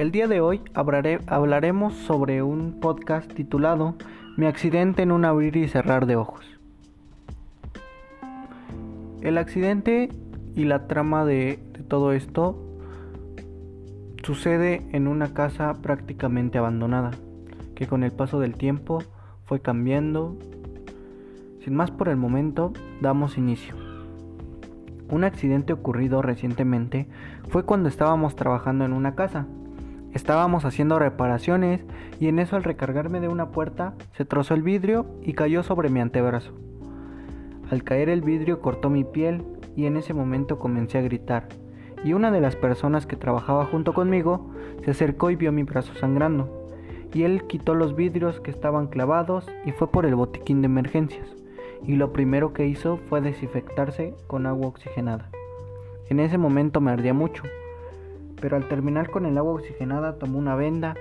El día de hoy hablaremos sobre un podcast titulado Mi accidente en un abrir y cerrar de ojos. El accidente y la trama de, de todo esto sucede en una casa prácticamente abandonada, que con el paso del tiempo fue cambiando. Sin más por el momento, damos inicio. Un accidente ocurrido recientemente fue cuando estábamos trabajando en una casa. Estábamos haciendo reparaciones y en eso al recargarme de una puerta se trozó el vidrio y cayó sobre mi antebrazo. Al caer el vidrio cortó mi piel y en ese momento comencé a gritar. Y una de las personas que trabajaba junto conmigo se acercó y vio mi brazo sangrando. Y él quitó los vidrios que estaban clavados y fue por el botiquín de emergencias y lo primero que hizo fue desinfectarse con agua oxigenada. En ese momento me ardía mucho, pero al terminar con el agua oxigenada tomó una venda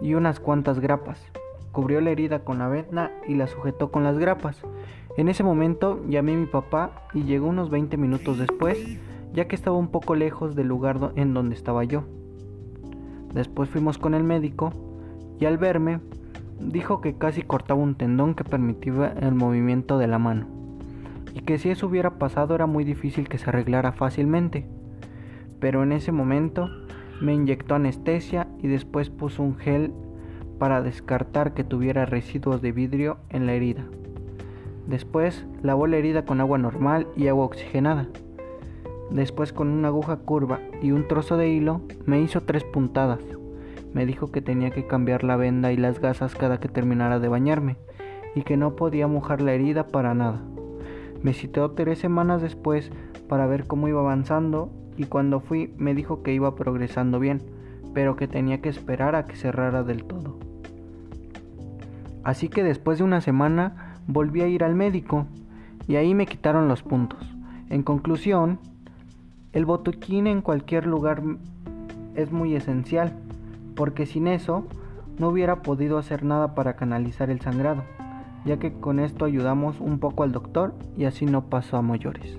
y unas cuantas grapas. Cubrió la herida con la venda y la sujetó con las grapas. En ese momento llamé a mi papá y llegó unos 20 minutos después, ya que estaba un poco lejos del lugar en donde estaba yo. Después fuimos con el médico y al verme dijo que casi cortaba un tendón que permitía el movimiento de la mano, y que si eso hubiera pasado era muy difícil que se arreglara fácilmente. Pero en ese momento me inyectó anestesia y después puso un gel para descartar que tuviera residuos de vidrio en la herida. Después lavó la herida con agua normal y agua oxigenada. Después con una aguja curva y un trozo de hilo me hizo tres puntadas me dijo que tenía que cambiar la venda y las gasas cada que terminara de bañarme y que no podía mojar la herida para nada. Me citó tres semanas después para ver cómo iba avanzando y cuando fui me dijo que iba progresando bien, pero que tenía que esperar a que cerrara del todo. Así que después de una semana volví a ir al médico y ahí me quitaron los puntos. En conclusión, el botiquín en cualquier lugar es muy esencial porque sin eso no hubiera podido hacer nada para canalizar el sangrado, ya que con esto ayudamos un poco al doctor y así no pasó a mayores.